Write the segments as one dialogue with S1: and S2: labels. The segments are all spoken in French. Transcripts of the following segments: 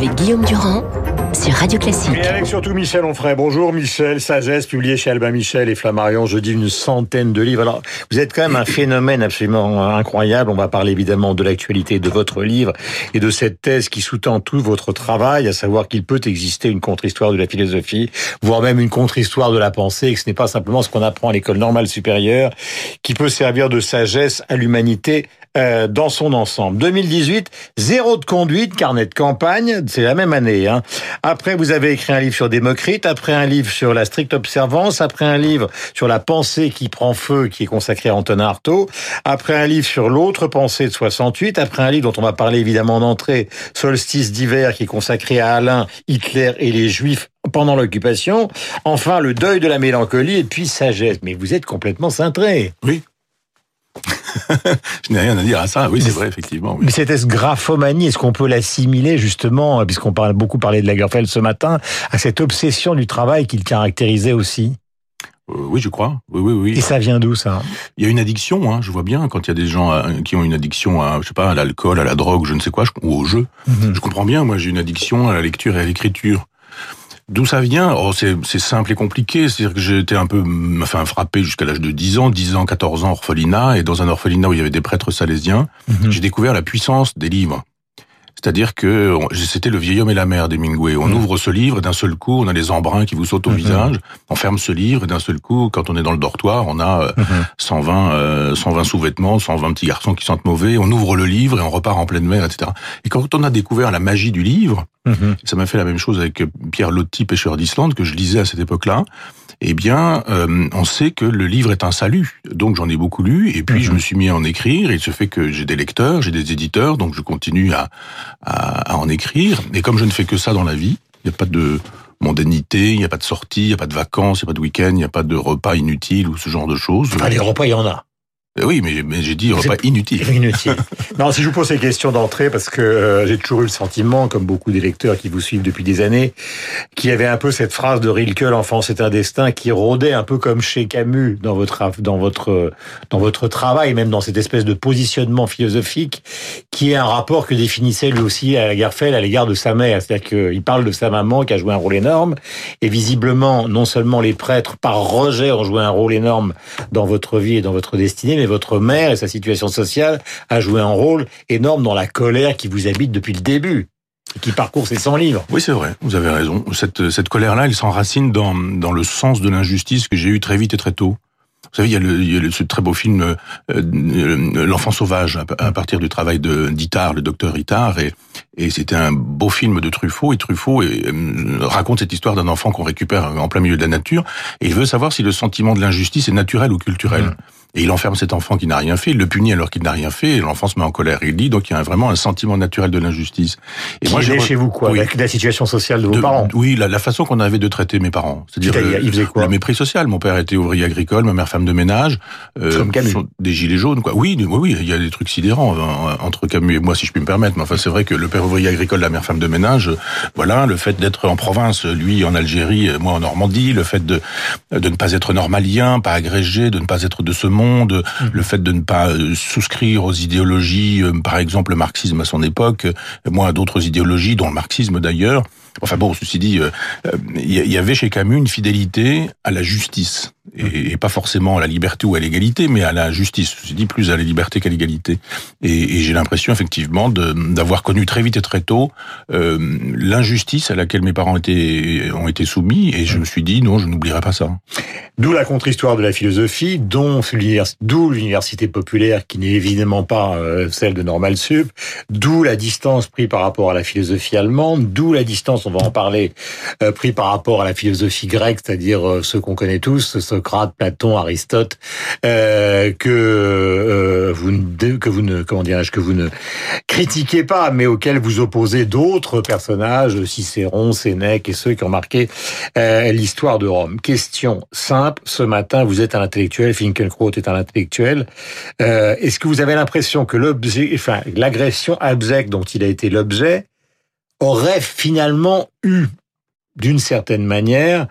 S1: avec Guillaume Durand sur Radio Classique.
S2: Et avec surtout Michel Onfray. Bonjour Michel, Sagesse, publié chez Albin Michel et Flammarion, je dis une centaine de livres. Alors, vous êtes quand même un phénomène absolument incroyable. On va parler évidemment de l'actualité de votre livre et de cette thèse qui sous-tend tout votre travail, à savoir qu'il peut exister une contre-histoire de la philosophie, voire même une contre-histoire de la pensée, et que ce n'est pas simplement ce qu'on apprend à l'école normale supérieure, qui peut servir de sagesse à l'humanité euh, dans son ensemble. 2018, zéro de conduite, carnet de campagne, c'est la même année. Hein. Après, vous avez écrit un livre sur Démocrite, après un livre sur la stricte observance, après un livre sur la pensée qui prend feu, qui est consacré à Antonin Artaud, après un livre sur l'autre pensée de 68, après un livre dont on va parler évidemment d'entrée, Solstice d'hiver, qui est consacré à Alain, Hitler et les Juifs pendant l'occupation, enfin le deuil de la mélancolie et puis sagesse. Mais vous êtes complètement cintré.
S3: Oui, je n'ai rien à dire à ça. Oui, c'est vrai, effectivement.
S2: Mais cette graphomanie, est-ce qu'on peut l'assimiler justement, puisqu'on parle beaucoup parlé de Lagerfeld ce matin, à cette obsession du travail qu'il caractérisait aussi?
S3: Euh, oui, je crois. Oui, oui, oui.
S2: Et ça vient d'où ça?
S3: Il y a une addiction. Hein, je vois bien quand il y a des gens euh, qui ont une addiction à, je sais pas, à l'alcool, à la drogue, je ne sais quoi, ou au jeu. Mhm. Je comprends bien. Moi, j'ai une addiction à la lecture et à l'écriture. D'où ça vient? Oh, c'est simple et compliqué. C'est-à-dire que j'étais un peu enfin, frappé jusqu'à l'âge de 10 ans, 10 ans, 14 ans, orphelinat, et dans un orphelinat où il y avait des prêtres salésiens, mhm. j'ai découvert la puissance des livres. C'est-à-dire que c'était le vieil homme et la mère d'Hemingway. On mm. ouvre ce livre et d'un seul coup, on a les embruns qui vous sautent au mm-hmm. visage. On ferme ce livre et d'un seul coup, quand on est dans le dortoir, on a 120, euh, 120 mm-hmm. euh, sous-vêtements, 120 petits garçons qui sentent mauvais. On ouvre le livre et on repart en pleine mer, etc. Et quand on a découvert la magie du livre, ça m'a fait la même chose avec Pierre Loti, pêcheur d'Islande, que je lisais à cette époque-là eh bien, euh, on sait que le livre est un salut. Donc j'en ai beaucoup lu, et puis je mhm. me suis mis à en écrire. Et il se fait que j'ai des lecteurs, j'ai des éditeurs, donc je continue à, à, en écrire. Et comme je ne fais que ça dans la vie, il n'y a pas de mondanité, il n'y a pas de sortie, il n'y a pas de vacances, il n'y a pas de week-end, il n'y a pas de repas inutiles ou ce genre de choses.
S2: Ah, les repas, il y en a.
S3: Euh, oui, mais, mais j'ai dit repas inutile.
S2: Inutile. non, si je vous pose ces questions d'entrée, parce que euh, j'ai toujours eu le sentiment, comme beaucoup des lecteurs qui vous suivent depuis des années, qu'il y avait un peu cette phrase de Rilke, l'enfant c'est un destin, qui rôdait un peu comme chez Camus dans votre dans votre dans votre travail, même dans cette espèce de positionnement philosophique, qui est un rapport que définissait lui aussi à Garfeld à l'égard de sa mère. C'est-à-dire qu'il parle de sa maman qui a joué un rôle énorme, et visiblement non seulement les prêtres par rejet ont joué un rôle énorme dans votre vie et dans votre destinée, mais votre mère et sa situation sociale a joué un rôle énorme dans la colère qui vous habite depuis le début qui parcourt ces 100 livres.
S3: Oui, c'est vrai, vous avez raison. Cette, cette colère-là, elle s'enracine dans, dans le sens de l'injustice que j'ai eu très vite et très tôt. Vous savez, il y a, le, il y a ce très beau film euh, euh, L'enfant sauvage à, partir du travail de d'Itard, le docteur Itard, et, et c'était un beau film de Truffaut. Et Truffaut euh, raconte cette histoire d'un enfant qu'on récupère en plein milieu de la nature, et il veut savoir si le sentiment de l'injustice est naturel ou culturel. Mmh. Et il enferme cet enfant qui n'a rien fait, il le punit alors qu'il n'a rien fait, et l'enfant se met en colère. Il dit donc il y a vraiment un sentiment naturel de l'injustice.
S2: Et qui moi, j'ai chez vous quoi, la situation sociale de vos parents.
S3: Oui, la, la, façon qu'on avait de traiter mes parents. C'est-à-dire le,
S2: quoi
S3: le mépris social. Mon père était ouvrier agricole, ma mère femme de ménage.
S2: Euh, Comme Camus.
S3: Des gilets jaunes, quoi. Oui, oui, oui, il y a des trucs sidérants euh, entre Camus et moi, si je puis me permettre. Mais enfin, c'est vrai que le père ouvrier agricole, la mère femme de ménage, euh, voilà, le fait d'être en province, lui en Algérie, moi en Normandie, le fait de de ne pas être normalien, pas agrégé, de ne pas être de ce monde, mmh le fait de ne pas euh, souscrire aux idéologies, euh, par exemple le marxisme à son époque, euh, moi à d'autres idéologies, dont le marxisme d'ailleurs. Enfin bon, ceci dit, il y avait chez Camus une fidélité à la justice et, pas forcément à la liberté ou à l'égalité, mais à la justice. Je dis plus à la liberté qu'à l'égalité. Et, j'ai l'impression effectivement d'avoir connu très vite et très tôt euh, l'injustice à laquelle mes parents ont été soumis, et je me suis dit non, je n'oublierai pas ça.
S2: D'où la contre-histoire de la philosophie, d'où l'université populaire qui n'est évidemment pas euh, celle de Normal Sup, d'où la distance prise par rapport à la philosophie allemande, d'où la distance, on va en parler, euh, prise par rapport à la philosophie grecque, c'est-à-dire euh, ce qu'on connaît tous, Platon, Aristote, euh, que euh, vous ne, que vous ne, comment dirais-je, que vous ne critiquez pas, mais auxquels vous opposez d'autres personnages, Cicéron, Sénèque et ceux qui ont marqué euh, l'histoire de Rome. Question simple ce matin, vous êtes un intellectuel, Finkielkraut est un intellectuel. Est-ce que vous avez l'impression que l'agression abjecte dont il a été l'objet aurait finalement eu d'une certaine manière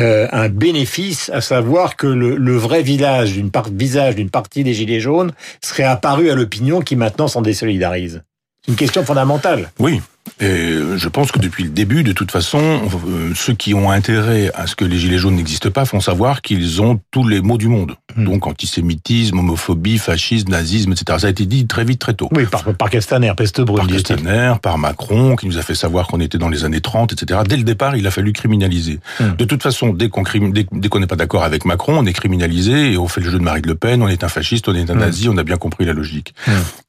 S2: euh, un bénéfice, à savoir que le, vrai village d'une part, visage d'une partie des Gilets jaunes serait apparu à l'opinion qui maintenant s'en désolidarise. C'est une question fondamentale.
S3: Oui, Et je pense que depuis le début, de toute façon, euh, ceux qui ont intérêt à ce que les Gilets jaunes n'existent pas font savoir qu'ils ont tous les mots du monde. Hmm. Donc antisémitisme, homophobie, fascisme, nazisme, etc. Ça a été dit très vite, très tôt.
S2: Oui, par, par Castaner, peste
S3: Par Castaner, par Macron, qui nous a fait savoir qu'on était dans les années 30, etc. Dès le départ, il a fallu criminaliser. Hmm. De toute façon, dès qu'on dès, n'est pas d'accord avec Macron, on est criminalisé et on fait le jeu de Marine Le Pen, on est un fasciste, on est un hmm. nazi, on a bien compris la logique.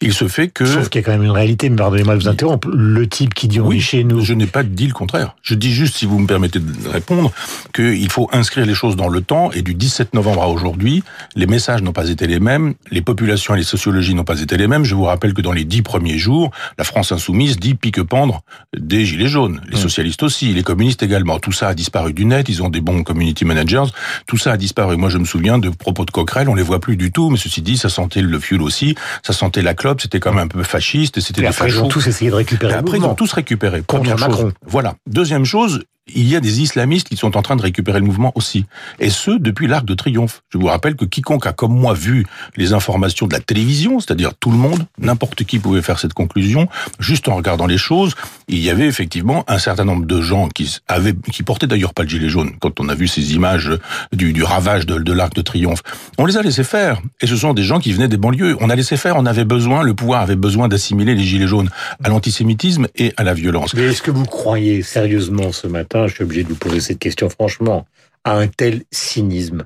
S3: Il se fait que...
S2: Sauf qu'il y a quand même une réalité, mais pardonnez-moi de vous interrompre, le type qui
S3: oui,
S2: chez nous.
S3: Je n'ai pas dit le contraire. Je dis juste, si vous me permettez de répondre, qu'il faut inscrire les choses dans le temps et du 17 novembre à aujourd'hui, les messages n'ont pas été les mêmes, les populations et les sociologies n'ont pas été les mêmes. Je vous rappelle que dans les dix premiers jours, la France insoumise dit pique-pendre des gilets jaunes. Les mmh. socialistes aussi, les communistes également. Tout ça a disparu du net, ils ont des bons community managers. Tout ça a disparu. Moi, je me souviens de propos de Coquerel, on les voit plus du tout, mais ceci dit, ça sentait le fuel aussi, ça sentait la clope, c'était quand même un peu fasciste, c'était des
S2: après, ils ont tous essayé de récupérer
S3: après, ils ont tous récupéré. Première chose. Voilà. Deuxième chose, il y a des islamistes qui sont en train de récupérer le mouvement aussi. Et ce, depuis l'Arc de Triomphe. Je vous rappelle que quiconque a, comme moi, vu les informations de la télévision, c'est-à-dire tout le monde, n'importe qui pouvait faire cette conclusion, juste en regardant les choses, il y avait effectivement un certain nombre de gens qui avaient, qui portaient d'ailleurs pas le gilet jaune, quand on a vu ces images du, ravage de, de l'Arc de Triomphe. On les a laissés faire. Et ce sont des gens qui venaient des banlieues. On a laissé faire, on avait besoin, le pouvoir avait besoin d'assimiler les gilets jaunes à l'antisémitisme et à la violence.
S2: Mais est-ce que vous croyez sérieusement ce matin je suis obligé de vous poser cette question franchement, à un tel cynisme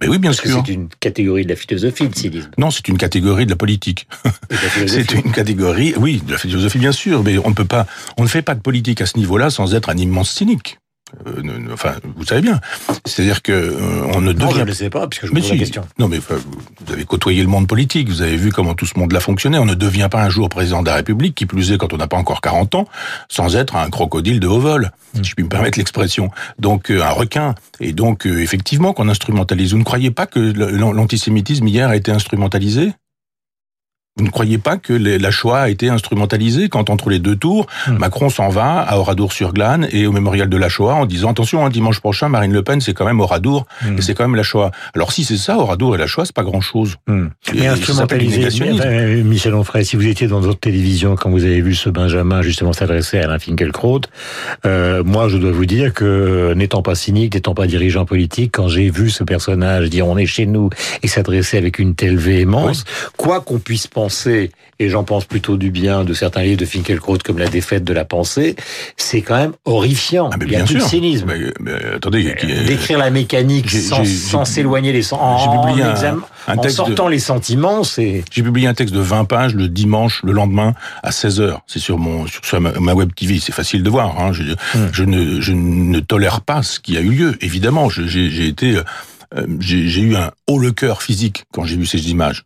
S3: mais oui, bien
S2: Parce
S3: sûr.
S2: C'est une catégorie de la philosophie, le cynisme.
S3: Non, c'est une catégorie de la politique. c'est une catégorie, oui, de la philosophie, bien sûr, mais on ne peut pas, on ne fait pas de politique à ce niveau-là sans être un immense cynique. Euh, enfin, vous savez bien. C'est-à-dire que euh, on ne devient.
S2: Non, je ne le sais pas, puisque je me pose la question.
S3: Non, mais vous avez côtoyé le monde politique, vous avez vu comment tout ce monde-là fonctionnait. On ne devient pas un jour président de la République, qui plus est quand on n'a pas encore 40 ans, sans être un crocodile de haut vol, si je puis me permettre l'expression. Donc euh, un requin. Et donc effectivement qu'on instrumentalise. Vous ne croyez pas que l'antisémitisme hier a été instrumentalisé? Vous ne croyez pas que la Shoah a été instrumentalisée quand entre les deux tours, hmm. Macron s'en va à Oradour-sur-Glane et au mémorial de la Shoah en disant attention, hein, dimanche prochain, Marine Le Pen, c'est quand même Oradour hmm. et c'est quand même la Shoah. Alors si c'est ça, Oradour et la Shoah, c'est pas grand-chose.
S2: Hmm. Mais instrumentalisé, euh, Michel Onfray, si vous étiez dans votre télévision quand vous avez vu ce Benjamin justement s'adresser à Alain Finkielkraut, euh, moi je dois vous dire que n'étant pas cynique, n'étant pas dirigeant politique, quand j'ai vu ce personnage dire on est chez nous et s'adresser avec une telle véhémence, quoi qu'on puisse penser et j'en pense plutôt du bien de certains livres de Finkielkraut comme La défaite de la pensée, c'est quand même horrifiant.
S3: Ah,
S2: Il y a
S3: plus
S2: de cynisme.
S3: Mais, attendez,
S2: euh, décrire la mécanique sans s'éloigner sentiments, en, en sortant les sentiments, c'est.
S3: J'ai publié un texte de 20 pages le dimanche, le lendemain à 16 h C'est sur mon sur ma, web TV, c'est facile de voir. Hein. Je, hmm. je, ne je ne tolère pas ce qui a eu lieu. Évidemment, j'ai été euh, j'ai eu un haut le cœur physique quand j'ai vu ces images.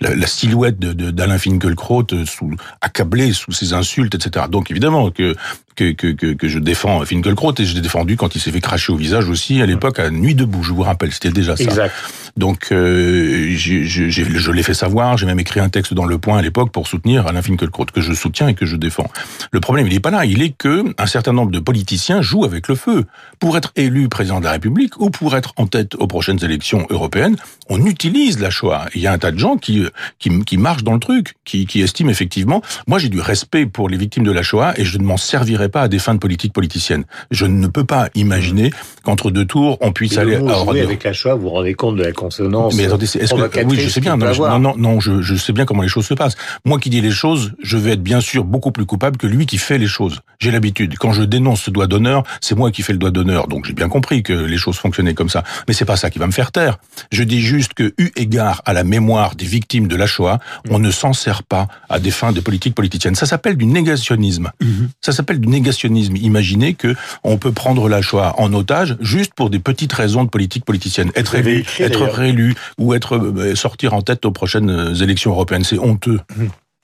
S3: la, silhouette d'Alain Finkielkraut euh, sous, accablé sous ses insultes, etc. Donc évidemment que que, que, que, que je défends Finkielkraut et je l'ai défendu quand il s'est fait cracher au visage aussi à l'époque à Nuit debout, je vous rappelle, c'était déjà ça.
S2: Exact.
S3: Donc euh, je, je l'ai fait savoir, j'ai même écrit un texte dans Le Point à l'époque pour soutenir Alain Finkielkraut, que je soutiens et que je défends. Le problème, il n'est pas là, il est que un certain nombre de politiciens jouent avec le feu. Pour être élu président de la République ou pour être en tête aux prochaines élections européennes, on utilise la Shoah. Il y a un tas de gens qui, qui, qui marchent dans le truc, qui, qui estiment effectivement... Moi, j'ai du respect pour les victimes de la Shoah et je ne m'en servirai pas à des fins de politique politicienne. Je ne peux pas imaginer qu'entre deux tours, on puisse aller...
S2: à avec la Shoah, vous vous rendez compte de la consonance
S3: Mais attendez, est-ce que... Oui, je sais bien. Non, non, non, je, je sais bien comment les choses se passent. Moi qui dis les choses, je vais être bien sûr beaucoup plus coupable que lui qui fait les choses. J'ai l'habitude. Quand je dénonce ce doigt d'honneur, c'est moi qui fais le doigt d'honneur. Donc j'ai bien compris que les choses fonctionnaient comme ça. Mais c'est pas ça qui va me faire taire. Je dis juste que, eu égard à la mémoire des victimes de la Shoah, on ne s'en sert pas à des fins de politique politicienne. Ça s'appelle du négationnisme. Mhm. Ça s'appelle du négationnisme. Imaginez que on peut prendre la Shoah en otage juste pour des petites raisons de politique politicienne. Être élu, être réélu ou être euh, sortir en tête aux prochaines euh, élections européennes, c'est honteux.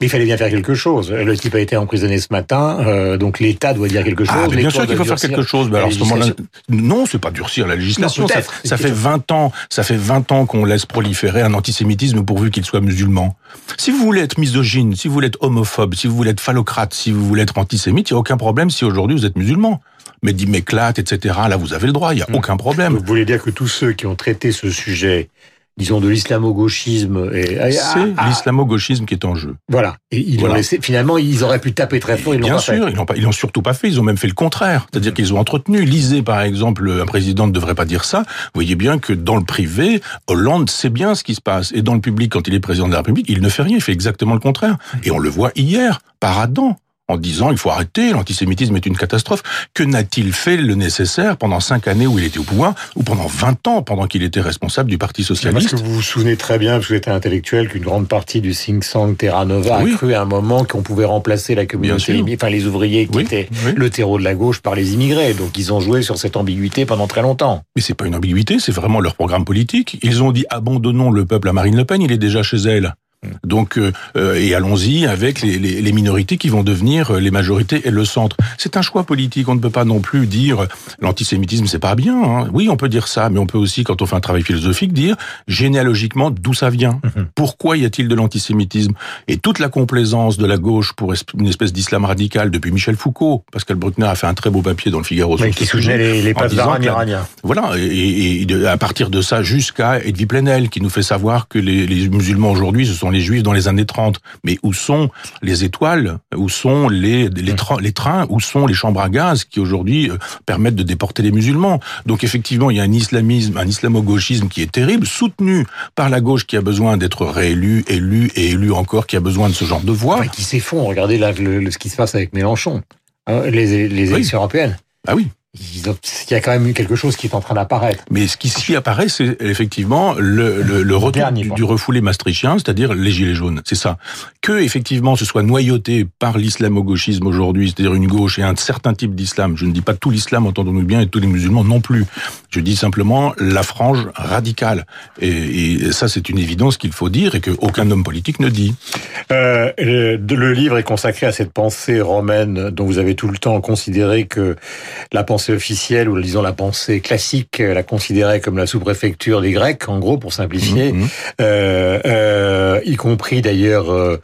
S2: Mais il fallait bien faire quelque chose. Le type a été emprisonné ce matin, euh, donc l'État doit dire quelque ah, chose.
S3: Ah, bien sûr qu'il faut faire quelque chose. alors, ce moment-là, non, c'est pas durcir la législation. ça, ça fait 20 ans, ça fait 20 ans qu'on laisse proliférer un antisémitisme pourvu qu'il soit musulman. Si vous voulez être misogyne, si vous voulez être homophobe, si vous voulez être phallocrate, si vous voulez être antisémite, il n'y a aucun problème si aujourd'hui vous êtes musulman mais dit m'éclate, etc. Là, vous avez le droit, il n'y a hmm. aucun problème.
S2: Vous voulez dire que tous ceux qui ont traité ce sujet disons, de l'islamo-gauchisme.
S3: Et, c'est l'islamo-gauchisme qui est en jeu.
S2: Voilà. Et ils ont laissé, finalement, ils auraient pu taper très fort, ils
S3: Bien
S2: pas
S3: sûr,
S2: fait.
S3: l'ont pas, ils l'ont surtout pas fait, ils ont même fait le contraire. C'est-à-dire qu'ils ont entretenu. Lisez, par exemple, un président ne devrait pas dire ça. Vous voyez bien que dans le privé, Hollande sait bien ce qui se passe. Et dans le public, quand il est président de la République, il ne fait rien, il fait exactement le contraire. Et on le voit hier, par Adam en disant il faut arrêter, l'antisémitisme est une catastrophe. Que n'a-t-il fait le nécessaire pendant cinq années où il était au pouvoir, ou pendant 20 ans, pendant qu'il était responsable du Parti socialiste
S2: Parce que vous vous souvenez très bien, parce que vous êtes intellectuel, qu'une grande partie du think tank Terra Nova
S3: Oui.
S2: a cru à un moment qu'on pouvait remplacer la communauté, enfin les ouvriers qui
S3: Oui,
S2: étaient
S3: oui.
S2: le terreau de la gauche par les immigrés. Donc ils ont joué sur cette ambiguïté pendant très longtemps.
S3: Mais c'est pas une ambiguïté, c'est vraiment leur programme politique. Ils ont dit abandonnons le peuple à Marine Le Pen, il est déjà chez elle. Donc euh, euh, et allons-y avec les, les, les minorités qui vont devenir euh, les majorités et le centre. C'est un choix politique. On ne peut pas non plus dire l'antisémitisme c'est pas bien. hein. Oui, on peut dire ça, mais on peut aussi, quand on fait un travail philosophique, dire généalogiquement d'où ça vient? Pourquoi y a-t-il de l'antisémitisme? Et toute la complaisance de la gauche pour une espèce d'islam radical depuis Michel Foucault, Pascal Bruckner a fait un très beau papier dans le Figaro sur
S2: Mais
S3: ce
S2: qui soutenait les, les papes iraniens.
S3: voilà, et, à partir de ça jusqu'à Edwy Plenel, qui nous fait savoir que les, les musulmans aujourd'hui, ce sont les juifs dans les années 30. Mais où sont les étoiles? Où sont les, les, tra- les trains? Où sont les chambres à gaz qui aujourd'hui euh, permettent de déporter les musulmans? Donc effectivement, il y a un islamisme, un islamo-gauchisme qui est terrible, soutenu par la gauche qui a besoin d'être réélu, élu et élu encore, qui a besoin de ce genre de voix.
S2: Ouais, qui s'effondrent. Regardez là le- le- ce qui se passe avec Mélenchon. Hein, les, les
S3: Oui.
S2: élections européennes.
S3: Ah oui.
S2: Il y a quand même eu quelque chose qui est en train d'apparaître.
S3: Mais ce qui apparaît, c'est effectivement le, le, le retour
S2: Dernier
S3: du, du refoulé maastrichtien, c'est-à-dire les gilets jaunes. C'est ça. Que effectivement ce soit noyauté par l'islamo-gauchisme aujourd'hui, c'est-à-dire une gauche et un certain type d'islam. Je ne dis pas tout l'islam, entendons-nous bien, et tous les musulmans non plus. Je dis simplement la frange radicale. Et, et ça, c'est une évidence qu'il faut dire et qu'aucun homme politique ne dit.
S2: Euh, le livre est consacré à cette pensée romaine dont vous avez tout le temps considéré que la pensée officielle, ou disons la pensée classique, euh, la considérait comme la sous-préfecture des Grecs, en gros, pour simplifier,
S3: Mhm.
S2: euh, euh, y compris d'ailleurs euh,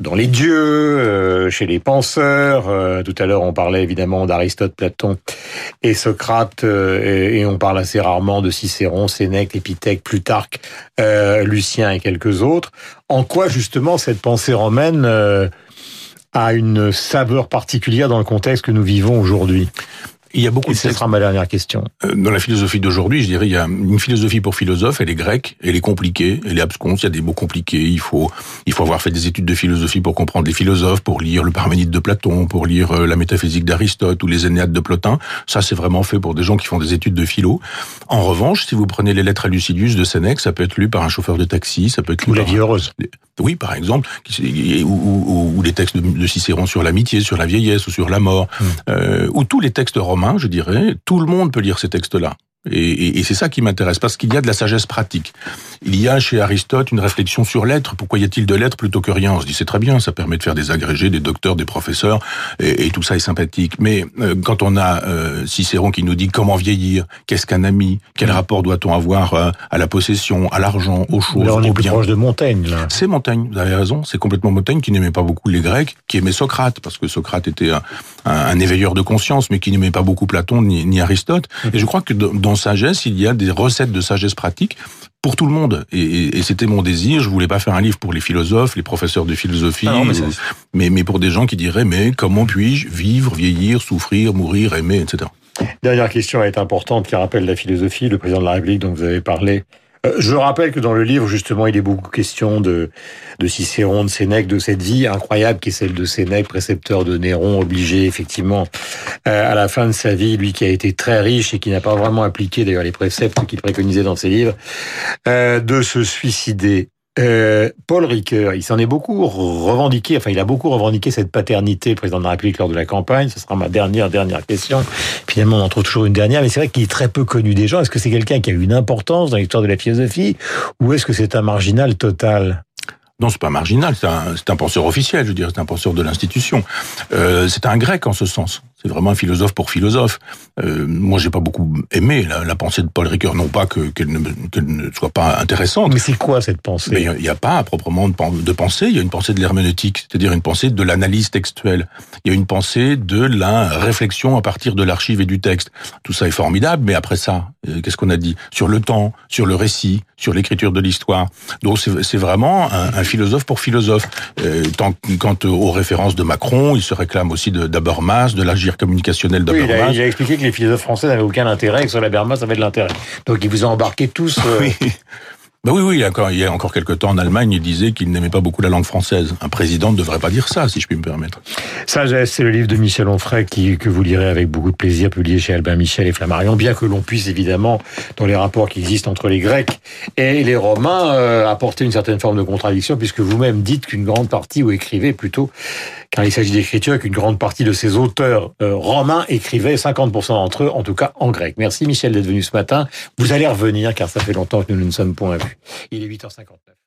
S2: dans les dieux, chez les penseurs. Tout à l'heure, on parlait évidemment d'Aristote, Platon et Socrate, et, on parle assez rarement de Cicéron, Sénèque, Épithèque, Plutarque, Lucien et quelques autres. En quoi justement cette pensée romaine a une saveur particulière dans le contexte que nous vivons aujourd'hui?
S3: Il y a beaucoup
S2: Et
S3: de
S2: ce
S3: textes
S2: sera ma dernière question.
S3: Euh, Dans la philosophie d'aujourd'hui, je dirais, il y a une philosophie pour philosophe, elle est grecque, elle est compliquée, elle est absconce, il y a des mots compliqués, il faut, il faut avoir fait des études de philosophie pour comprendre les philosophes, pour lire le Parménide de Platon, pour lire euh, la métaphysique d'Aristote ou les Énéades de Plotin. Ça, c'est vraiment fait pour des gens qui font des études de philo. En revanche, si vous prenez les lettres à Lucidius de Sénèque, ça peut être lu par un chauffeur de taxi, ça peut être lu
S2: Ou la vie heureuse.
S3: oui, par exemple, ou, ou, ou les textes de, de Cicéron sur l'amitié, sur la vieillesse ou sur la mort,
S2: Mm.
S3: euh, ou tous les textes romains, je dirais, tout le monde peut lire ces textes-là. Et, et- et c'est ça qui m'intéresse, parce qu'il y a de la sagesse pratique. Il y a chez Aristote une réflexion sur l'être. Pourquoi y a-t-il de l'être plutôt que rien? On se dit c'est très bien, ça permet de faire des agrégés, des docteurs, des professeurs, et, et tout ça est sympathique. Mais euh, quand on a euh, Cicéron qui nous dit comment vieillir, qu'est-ce qu'un ami, quel rapport doit-on avoir euh, à la possession, à l'argent, aux choses,
S2: Là, on est plus proche de Montaigne. Là.
S3: c'est Montaigne, vous avez raison, c'est complètement Montaigne qui n'aimait pas beaucoup les Grecs, qui aimait Socrate, parce que Socrate était un, un- un éveilleur de conscience, mais qui n'aimait pas beaucoup Platon ni, ni Aristote. Et je crois que dans, dans Sagesse, il y a des recettes de sagesse pratique pour tout le monde. Et, et- et c'était mon désir, je voulais pas faire un livre pour les philosophes, les professeurs de philosophie,
S2: Ah non, mais
S3: ou-
S2: c'est-
S3: mais, mais pour des gens qui diraient, mais comment puis-je vivre, vieillir, souffrir, mourir, aimer, etc.
S2: Dernière question est importante qui rappelle la philosophie, le président de la République dont vous avez parlé. Euh, je rappelle que dans le livre, justement, il est beaucoup question de, de Cicéron, de Sénèque, de cette vie incroyable qui est celle de Sénèque, précepteur de Néron, obligé effectivement euh, à la fin de sa vie, lui qui a été très riche et qui n'a pas vraiment appliqué d'ailleurs les préceptes qu'il préconisait dans ses livres, euh, de se suicider. Euh, Paul Ricoeur, il s'en est beaucoup revendiqué, enfin il a beaucoup revendiqué cette paternité, président de la République lors de la campagne. Ce sera ma dernière, dernière question. Finalement, on en trouve toujours une dernière, mais c'est vrai qu'il est très peu connu des gens. Est-ce que c'est quelqu'un qui a eu une importance dans l'histoire de la philosophie ou est-ce que c'est un marginal total?
S3: Non, c'est pas marginal, c'est un, c'est un penseur officiel, je veux dire, c'est un penseur de l'institution. Euh, c'est un grec en ce sens. C'est vraiment un philosophe pour philosophe. Euh, moi, j'ai pas beaucoup aimé la, pensée de Paul Ricoeur. Non pas qu'elle ne, ne, soit pas intéressante.
S2: Mais c'est quoi cette pensée?
S3: Mais il n'y a, pas proprement de, pensée. Il y a une pensée de l'herméneutique, c'est-à-dire une pensée de l'analyse textuelle. Il y a une pensée de la réflexion à partir de l'archive et du texte. Tout ça est formidable, mais après ça, euh, qu'est-ce qu'on a dit? Sur le temps, sur le récit, sur l'écriture de l'histoire. Donc c'est vraiment un, un, philosophe pour philosophe. Euh, tant, quant aux références de Macron, il se réclame aussi d'Abermas, de l'agir communicationnel d'Abermas.
S2: Oui, il, a expliqué que les philosophes français n'avaient aucun intérêt et que sur l'Abermas, ça avait de l'intérêt. Donc il vous a embarqué tous. Euh...
S3: Oui. Ben oui, oui, il y, a encore, il y a encore quelques temps en Allemagne, il disait qu'il n'aimait pas beaucoup la langue française. Un président ne devrait pas dire ça, si je puis me permettre.
S2: Sagesse, c'est le livre de Michel Onfray qui, que vous lirez avec beaucoup de plaisir, publié chez Albin Michel et Flammarion, bien que l'on puisse évidemment, dans les rapports qui existent entre les Grecs et les Romains, euh, apporter une certaine forme de contradiction, puisque vous-même dites qu'une grande partie, ou écrivez plutôt, car il s'agit d'écriture, qu'une grande partie de ces auteurs euh, romains écrivaient 50% d'entre eux, en tout cas en grec. Merci Michel d'être venu ce matin. Vous allez revenir, car ça fait longtemps que nous ne sommes point vus. Il est 8h59.